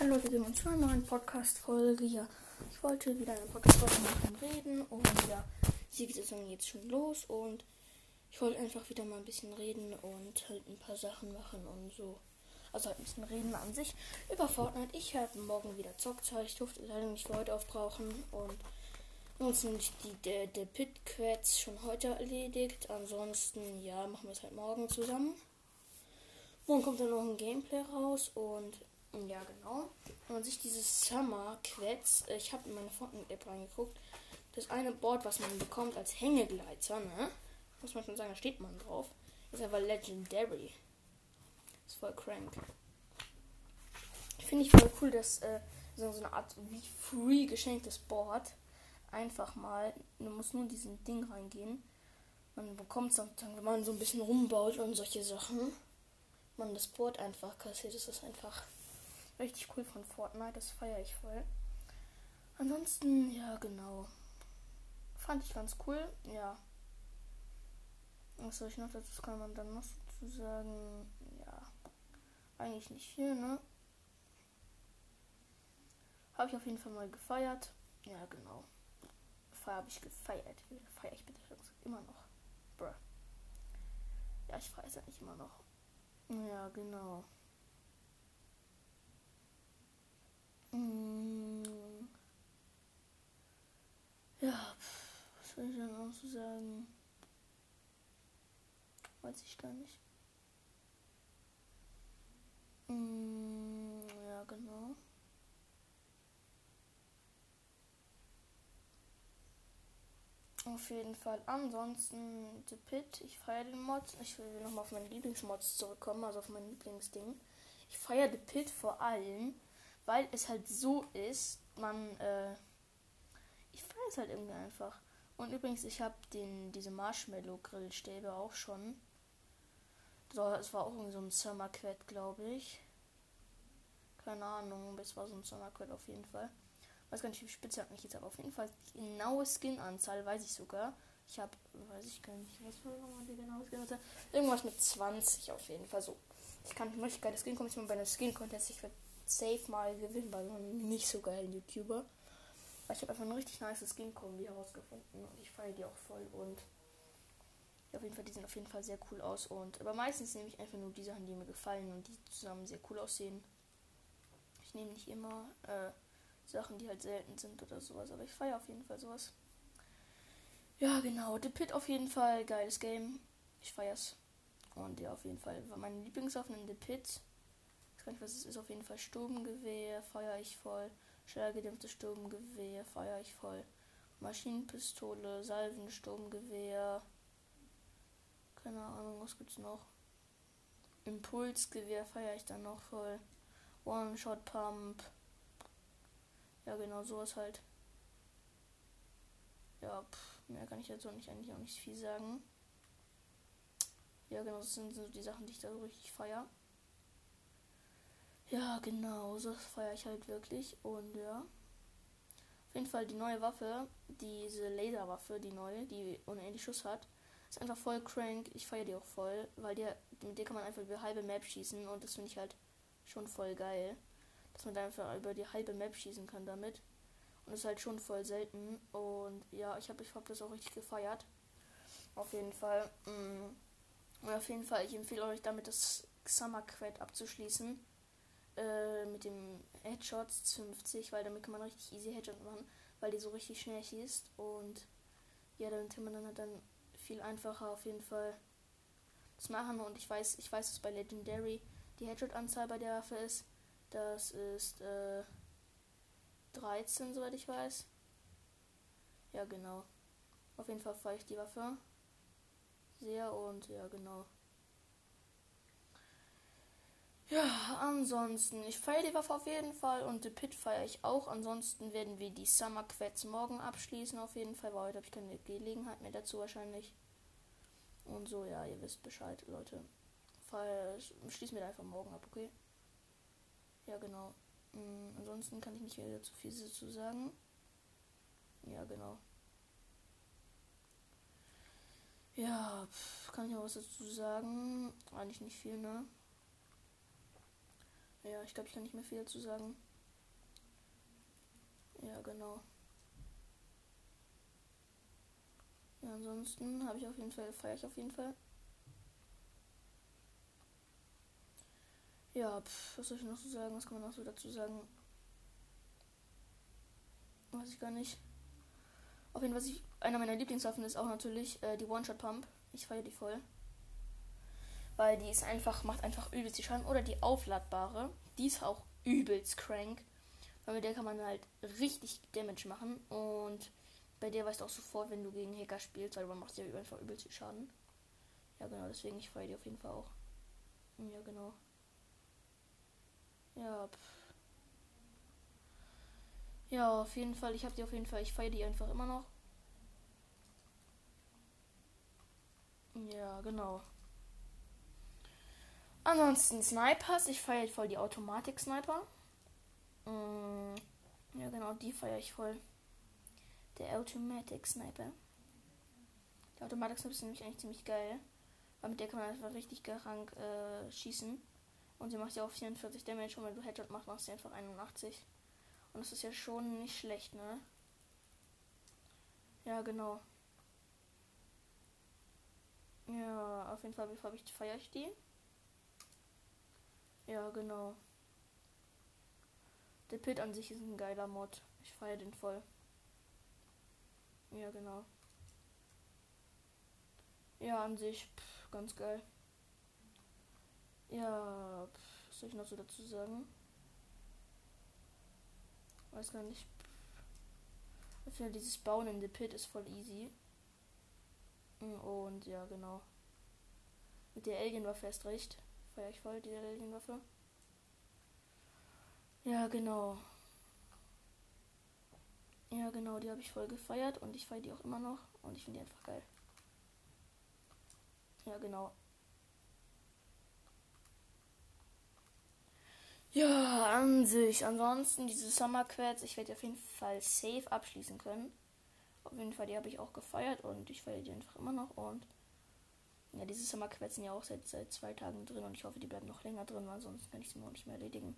Hallo, wir sehen uns zu einer neuen Podcast-Folge. Ja, ich wollte wieder eine Podcast-Folge machen, reden. Und ja, sie geht jetzt schon los. Und ich wollte einfach wieder mal ein bisschen reden und halt ein paar Sachen machen und so. Also halt ein bisschen reden an sich über Fortnite. Ich habe morgen wieder Zockzeit. Ich durfte leider nicht für heute aufbrauchen. Und uns sind die, der, der Pit-Quets schon heute erledigt. Ansonsten, ja, machen wir es halt morgen zusammen. Morgen kommt dann noch ein Gameplay raus und ja, genau. Wenn man sich dieses Summer Quets, äh, ich habe in meine Fortnite-App reingeguckt, das eine Board, was man bekommt als Hängegleiter, ne? Muss man schon sagen, da steht man drauf. Ist aber Legendary. Ist voll crank. Finde ich voll cool, dass äh, so, eine Art wie free geschenktes Board einfach mal, man muss nur in diesen Ding reingehen. Man bekommt es dann, wenn man so ein bisschen rumbaut und solche Sachen. Man das Board einfach kassiert, das ist einfach richtig cool von Fortnite. Das feiere ich voll. Ansonsten, ja, genau. Fand ich ganz cool. Ja. Was soll ich noch dazu kann man dann noch dazu sagen? Ja. Eigentlich nicht viel, ne? Habe ich auf jeden Fall mal gefeiert. Ja, genau. Habe ich gefeiert. Feiere ich bitte immer noch? Bruh. Ja, ich feiere es nicht immer noch. Ja, genau. Mm. Ja, was soll ich dann auch so sagen? Weiß ich gar nicht. Mm, ja, genau. Auf jeden Fall. Ansonsten The Pit. Ich feiere den Mods. Ich will nochmal auf meine Lieblingsmods zurückkommen, also auf mein Lieblingsding. Ich feiere The Pit vor allem, weil es halt so ist, man, äh, ich feiere halt irgendwie einfach. Und übrigens, ich habe den, diese Marshmallow-Grillstäbe auch schon. So, es war auch irgendwie so ein Summer Quet, glaube ich. Keine Ahnung, es war so ein Summer Quet auf jeden Fall. Weiß gar nicht, wie hat mich jetzt, aber auf jeden Fall die genaue Skin-Anzahl weiß ich sogar. Ich habe, weiß ich gar nicht, was war die genaue Skin-Anzahl? Irgendwas mit 20 auf jeden Fall. So, ich kann richtig geile Skin kommen. Ich mal bei einem Skin-Contest. Ich werde safe mal gewinnen bei so einem nicht so geilen YouTuber. Ich habe einfach eine richtig nice Skin-Kombi herausgefunden und ich feiere die auch voll und auf jeden Fall, die sehen auf jeden Fall sehr cool aus und aber meistens nehme ich einfach nur die Sachen, die mir gefallen und die zusammen sehr cool aussehen. Ich nehme nicht immer äh, Sachen, die halt selten sind oder sowas, aber ich feiere auf jeden Fall sowas. Ja, genau, The Pit auf jeden Fall, geiles Game. Ich feiere es. Und ja, auf jeden Fall war meine Lieblingswaffen in The Pit ich nicht, was es ist. Auf jeden Fall Sturmgewehr, feiere ich voll. Schallgedämpftes Sturmgewehr, feiere ich voll. Maschinenpistole, Salvensturmgewehr. Keine Ahnung, was gibt's noch? Impulsgewehr feiere ich dann noch voll. One-Shot-Pump. Ja, genau, sowas halt. Ja, pff, mehr kann ich jetzt auch nicht eigentlich auch nicht viel sagen. Ja, genau, das sind so die Sachen, die ich da so richtig feiere. Ja, genau, so feiere ich halt wirklich. Und ja. Auf jeden Fall die neue Waffe, diese Laserwaffe, die neue, die unendlich Schuss hat, ist einfach voll crank. Ich feiere die auch voll, weil die, mit der kann man einfach über halbe Map schießen und das finde ich halt schon voll geil. Dass man da einfach über die halbe Map schießen kann damit. Und das ist halt schon voll selten. Und ja, ich habe ich hab das auch richtig gefeiert. Auf jeden Fall. Mm, und auf jeden Fall, ich empfehle euch damit das Summer Quet abzuschließen äh, mit dem Headshots 50, weil damit kann man richtig easy Headshot machen, weil die so richtig schnell schießt und ja, damit kann man dann halt dann viel einfacher auf jeden Fall das machen und ich weiß, ich weiß, dass bei Legendary die Headshot-Anzahl bei der Waffe ist. Das ist äh, 13, soweit ich weiß. Ja, genau. Auf jeden Fall fahre ich die Waffe sehr und ja, genau. Ja, ansonsten, ich feiere die Waffe auf jeden Fall und The Pit feiere ich auch. Ansonsten werden wir die Summer Quets morgen abschließen, auf jeden Fall, weil heute habe ich keine Gelegenheit mehr dazu wahrscheinlich. Und so, ja, ihr wisst Bescheid, Leute. Feier, schließen wir einfach morgen ab, okay? Ja, genau. Mhm, ansonsten kann ich nicht mehr zu viel dazu sagen. Ja, genau. Ja, pff, kann ich noch was dazu sagen? Eigentlich nicht viel, ne? Ja, ich glaube, ich kann nicht mehr viel dazu sagen. Ja, genau. Ja, ansonsten habe ich auf jeden Fall, feiere ich auf jeden Fall. Ja, pf, was soll ich noch so sagen? Was kann man noch so dazu sagen? Weiß ich gar nicht. Auf jeden Fall, was ich, einer meiner Lieblingswaffen ist auch natürlich äh, die One-Shot-Pump. Ich feiere die voll. Weil die ist einfach, macht einfach übelst die Schaden. Oder die aufladbare. Die ist auch übelst crank. Weil mit der kann man halt richtig Damage machen. Und bei der weißt du auch sofort, wenn du gegen Hacker spielst, weil man macht ja einfach übelst viel Schaden. Ja, genau, deswegen ich feiere die auf jeden Fall auch. Ja, genau. Ja, pff. Ja, auf jeden Fall. Ich habe die auf jeden Fall. Ich feiere die einfach immer noch. Ja, genau. Ansonsten Snipers. Ich feiere voll die Automatik-Sniper. Mm, ja, genau, die feiere ich voll. Der Automatic Sniper. Der Automatic Sniper ist nämlich eigentlich ziemlich geil. Weil mit der kann man einfach richtig krank äh, schießen. Und sie macht ja auch 44 Damage und wenn du Headshot machst, machst du einfach 81. Und das ist ja schon nicht schlecht, ne? Ja, genau. Ja, auf jeden Fall feiere ich die. Ja, genau. Der Pit an sich ist ein geiler Mod. Ich feiere den voll. Ja, genau. Ja, an sich pff, ganz geil. Ja, pff, was soll ich noch so dazu sagen? Weiß gar nicht. Ich finde, dieses Bauen in the Pit ist voll easy. Und ja, genau. Mit der Alien-Waffe erst recht. Feier ich voll, diese Alien-Waffe. Ja, genau. Ja, genau, die habe ich voll gefeiert und ich feiere die auch immer noch und ich finde die einfach geil. Ja, genau. Ja, an sich. Ansonsten diese Summer Quads, ich werde auf jeden Fall safe abschließen können. Auf jeden Fall, die habe ich auch gefeiert und ich feiere die einfach immer noch. Und ja, diese sind ja auch seit, seit zwei Tagen drin und ich hoffe, die bleiben noch länger drin, weil sonst kann ich sie mir auch nicht mehr erledigen.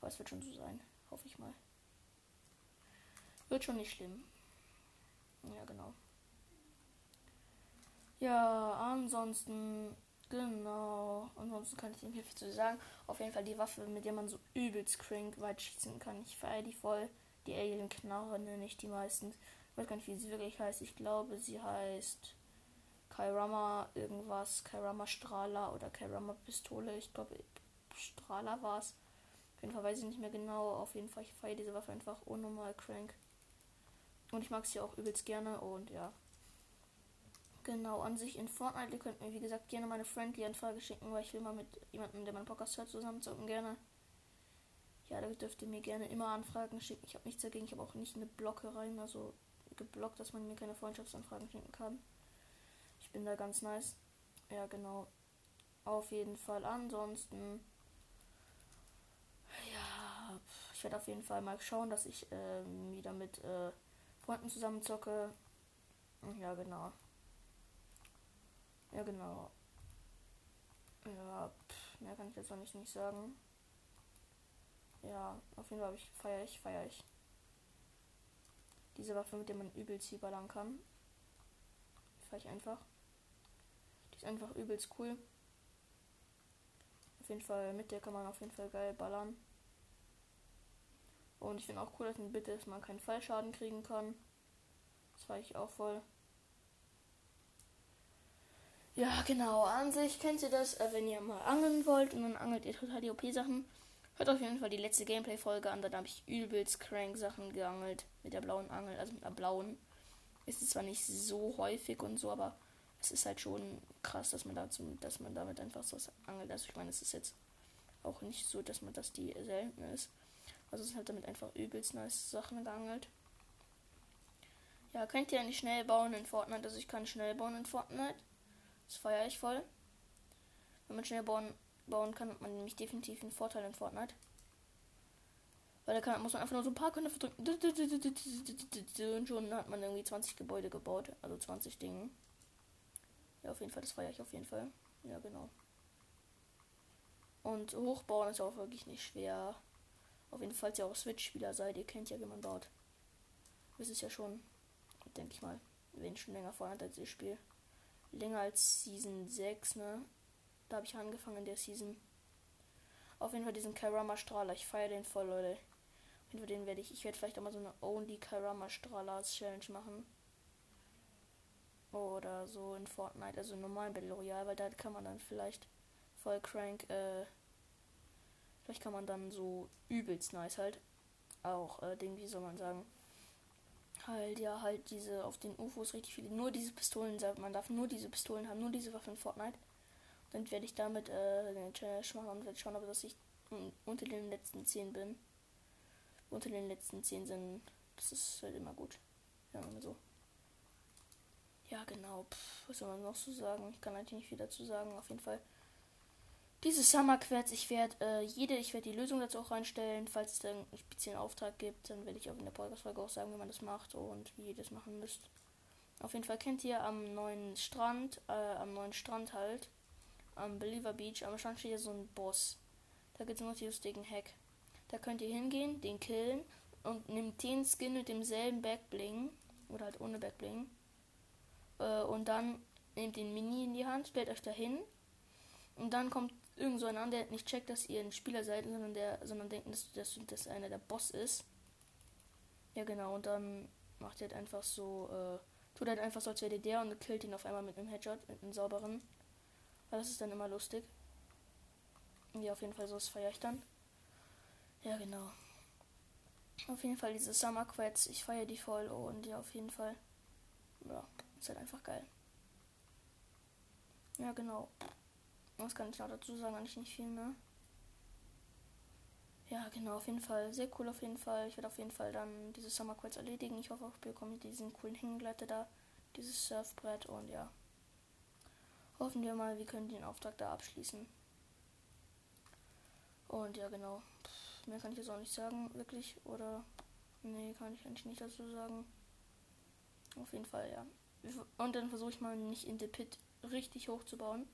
Aber es wird schon so sein, hoffe ich mal. Wird schon nicht schlimm. Ja, genau. Ja, ansonsten Genau. Ansonsten kann ich ihm viel zu sagen. Auf jeden Fall die Waffe, mit der man so übelst crank weit schießen kann. Ich feiere die voll. Die Alien Knarre nenne ich die meistens. Ich weiß gar nicht, wie sie wirklich heißt. Ich glaube, sie heißt Kairama irgendwas. Kairama Strahler oder Kairama Pistole. Ich glaube, Strahler war es. Auf jeden Fall weiß ich nicht mehr genau. Auf jeden Fall, ich feiere diese Waffe einfach unnormal crank. Und ich mag sie auch übelst gerne. Und ja. Genau, an sich in Fortnite. Ihr könnt mir, wie gesagt, gerne meine Friendly-Anfrage schicken, weil ich will mal mit jemandem, der meinen Podcast hört, zusammen zocken gerne. Ja, da dürft ihr mir gerne immer Anfragen schicken. Ich habe nichts dagegen. Ich habe auch nicht eine Blocke rein, also geblockt, dass man mir keine Freundschaftsanfragen schicken kann. Ich bin da ganz nice. Ja, genau. Auf jeden Fall. Ansonsten. Ja, ich werde auf jeden Fall mal schauen, dass ich äh, wieder mit äh, Freunden zusammen zocke. Ja, genau. Ja, genau. Ja, pff, mehr kann ich jetzt noch nicht, sagen. Ja, auf jeden Fall ich, feiere ich, feiere ich. Diese Waffe, mit der man übelst ballern kann. Feiere ich einfach. Ist einfach übelst cool. Auf jeden Fall, mit der kann man auf jeden Fall geil ballern. Und ich finde auch cool, dass ein Bitte ist, man keinen Fallschaden kriegen kann. Das feiere ich auch voll. Ja, genau. An sich kennt ihr das, äh, wenn ihr mal angeln wollt und dann angelt ihr total die OP-Sachen. Hört auf jeden Fall die letzte Gameplay-Folge an, da habe ich übelst crank Sachen geangelt mit der blauen Angel, also mit der blauen. Ist es zwar nicht so häufig und so, aber es ist halt schon krass, dass man dazu, dass man damit einfach so was angelt. Also ich meine, es ist jetzt auch nicht so, dass man das die selten ist. Also es ist halt damit einfach übelst nice Sachen geangelt. Ja, könnt ihr nicht schnell bauen in Fortnite? Also ich kann schnell bauen in Fortnite. Das feiere ich voll. Wenn man schnell bauen, bauen kann, hat man nämlich definitiv einen Vorteil in Fortnite. Weil da kann, muss man einfach nur so ein paar Knöpfe drücken. Und schon hat man irgendwie 20 Gebäude gebaut. Also 20 Dinge. Ja, auf jeden Fall, das feiere ich auf jeden Fall. Ja, genau. Und hochbauen ist auch wirklich nicht schwer. Auf jeden Fall, falls ihr auch Switch-Spieler seid, ihr kennt ja, wie man baut. Wisst es ja schon, denke ich mal, wenn schon länger vorhanden als das Spiel. Länger als Season 6, ne? Da habe ich angefangen in der Season. Auf jeden Fall diesen Karama Strahler. Ich feiere den voll, Leute. Auf jeden Fall den werde ich. Ich werde vielleicht auch mal so eine Only Karama Strahler Oder so in Fortnite, also in normalen Battle Royale, weil da kann man dann vielleicht voll crank, äh, vielleicht kann man dann so übelst nice halt. Auch, äh, Ding, wie soll man sagen? Halt, ja, halt diese auf den UFOs richtig viele. Nur diese Pistolen, man darf nur diese Pistolen haben, nur diese Waffen in Fortnite. Dann werde ich damit äh, eine Challenge machen und werde schauen, ob dass ich unter den letzten 10 bin. Unter den letzten 10 sind. Das ist halt immer gut. Ja, so. Ja, genau. Pff, was soll man noch so sagen? Ich kann eigentlich nicht viel dazu sagen. Auf jeden Fall. Diese Summer Quets, ich werde äh, jede, ich werde die Lösung dazu auch reinstellen. Falls es dann einen speziellen Auftrag gibt, dann werde ich auch in der Podcast-Folge auch sagen, wie man das macht und wie ihr das machen müsst. Auf jeden Fall kennt ihr am neuen Strand, äh, am neuen Strand halt, am Believer Beach, am Strand steht ja so ein Boss. Da gibt es noch die lustigen Hack. Da könnt ihr hingehen, den killen und nimmt den Skin mit demselben Backbling. Oder halt ohne Backbling. Äh, und dann nehmt den Mini in die Hand, stellt euch dahin. Und dann kommt irgend so ein an, der nicht checkt, dass ihr ein Spieler seid, sondern der, sondern denkt, dass, dass, dass einer der Boss ist. Ja genau, und dann macht ihr halt einfach so, äh, tut halt einfach so, als wäre der und killt ihn auf einmal mit einem Headshot, mit einem sauberen. Das ist dann immer lustig. Ja, auf jeden Fall, so das feiere ich dann. Ja, genau. Auf jeden Fall diese Summer Quets, ich feiere die voll und ja, auf jeden Fall. Ja, ist halt einfach geil. Ja, genau. Was kann ich noch dazu sagen? Eigentlich nicht viel, ne? Ja, genau, auf jeden Fall. Sehr cool auf jeden Fall. Ich werde auf jeden Fall dann diese Summer Quets erledigen. Ich hoffe, ich bekomme diesen coolen Hängegleiter da, dieses Surfbrett und ja. Hoffen wir mal, wir können den Auftrag da abschließen. Und ja, genau. Pff, mehr kann ich jetzt auch nicht sagen, wirklich. Oder. Nee, kann ich eigentlich nicht dazu sagen. Auf jeden Fall, ja. Und dann versuche ich mal nicht in The Pit richtig hoch zu bauen.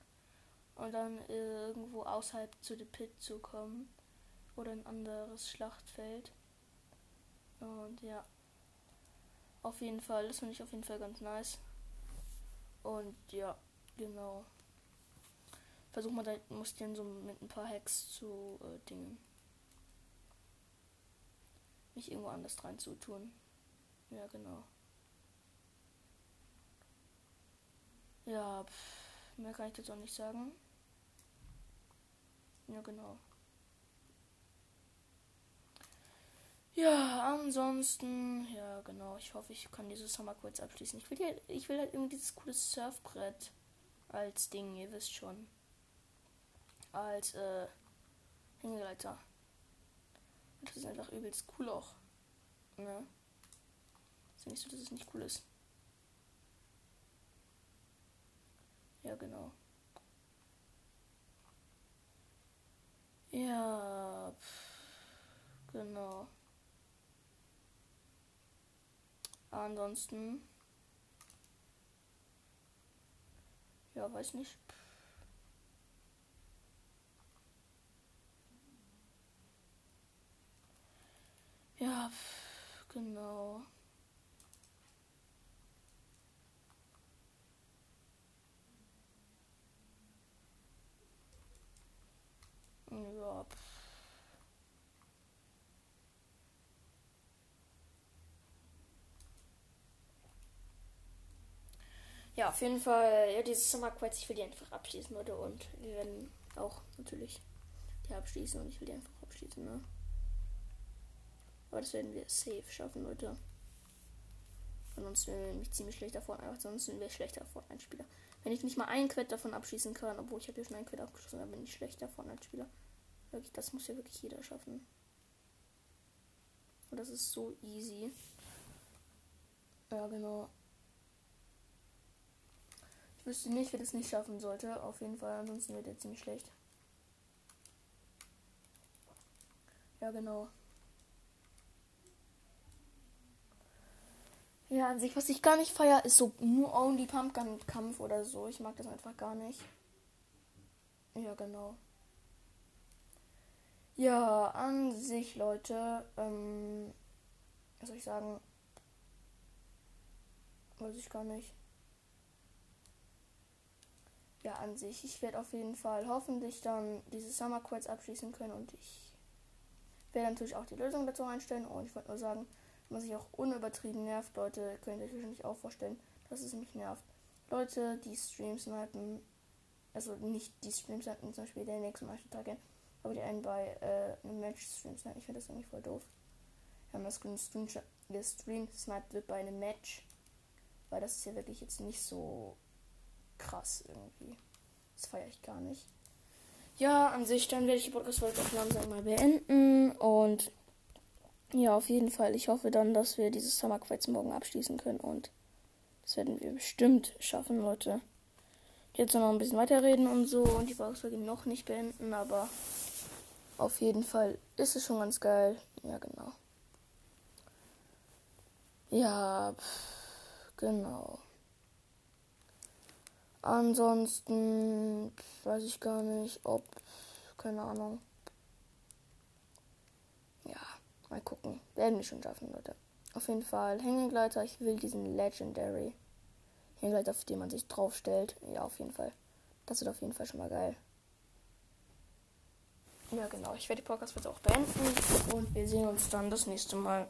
Und dann irgendwo außerhalb zu The Pit zu kommen. Oder ein anderes Schlachtfeld. Und ja. Auf jeden Fall, das finde ich auf jeden Fall ganz nice. Und ja. Genau. Versuch mal, da muss dann so mit ein paar Hacks zu äh, Dingen. Mich irgendwo anders rein zu tun. Ja, genau. Ja, pff, mehr kann ich jetzt auch nicht sagen. Ja, genau. Ja, ansonsten, ja, genau. Ich hoffe, ich kann dieses Sommer kurz abschließen. Ich will, ja, ich will halt irgendwie dieses coole Surfbrett als Ding, ihr wisst schon. Als äh, Hängeleiter. Das ist einfach übelst cool auch. Ne? Ist ja nicht so, dass es nicht cool ist. Ja, genau. Ja, pff, genau. Ansonsten Ja, weiß nicht. Ja, genau. Ja. Ja, auf jeden Fall, ja, dieses Summer Quest, ich will die einfach abschließen, Leute. Und wir werden auch natürlich die abschließen und ich will die einfach abschließen, ne? Aber das werden wir safe schaffen, Leute. Ansonsten wäre ich ziemlich schlecht davon. Einfach sonst wäre ich schlechter davon ein Spieler. Wenn ich nicht mal einen Quet davon abschließen kann, obwohl ich habe ja schon einen Quet abgeschlossen, dann bin ich schlechter davon als Spieler. Wirklich, das muss ja wirklich jeder schaffen. Und das ist so easy. Ja, genau wüsste nicht, wer das nicht schaffen sollte. Auf jeden Fall, ansonsten wird er ziemlich schlecht. Ja, genau. Ja, an sich, was ich gar nicht feier, ist so nur Only Pumpgun Kampf oder so. Ich mag das einfach gar nicht. Ja, genau. Ja, an sich, Leute, ähm, was soll ich sagen? Weiß ich gar nicht. Ja, an sich. Ich werde auf jeden Fall hoffentlich dann diese Summer Quests abschließen können und ich werde natürlich auch die Lösung dazu einstellen. Und ich wollte nur sagen, was sich auch unübertrieben nervt, Leute, könnt ihr euch wahrscheinlich auch vorstellen, dass es mich nervt. Leute, die Streams snipen, also nicht die Streams snipen, zum Beispiel der nächste Tage, aber die einen bei äh, einem Match Streams snipen. Ich finde das eigentlich voll doof. Wir haben das gestreamt sniped wird bei einem Match, weil das ist ja wirklich jetzt nicht so krass irgendwie. Das feiere ich gar nicht. Ja, an sich, dann werde ich die Podcast-Folge auch langsam mal beenden. Und ja, auf jeden Fall. Ich hoffe dann, dass wir dieses Summer Quest morgen abschließen können. Und das werden wir bestimmt schaffen, Leute. Jetzt noch ein bisschen weiterreden und so. Und die Podcast-Folge noch nicht beenden. Aber auf jeden Fall ist es schon ganz geil. Ja, genau. Ja, pff, genau. Ansonsten weiß ich gar nicht, ob. Keine Ahnung. Ja, mal gucken. Werden wir schon schaffen, Leute. Auf jeden Fall Hängegleiter. Ich will diesen Legendary Hängegleiter, auf den man sich draufstellt. Ja, auf jeden Fall. Das wird auf jeden Fall schon mal geil. Ja, genau. Ich werde die Podcast jetzt auch beenden. Und wir sehen uns dann das nächste Mal.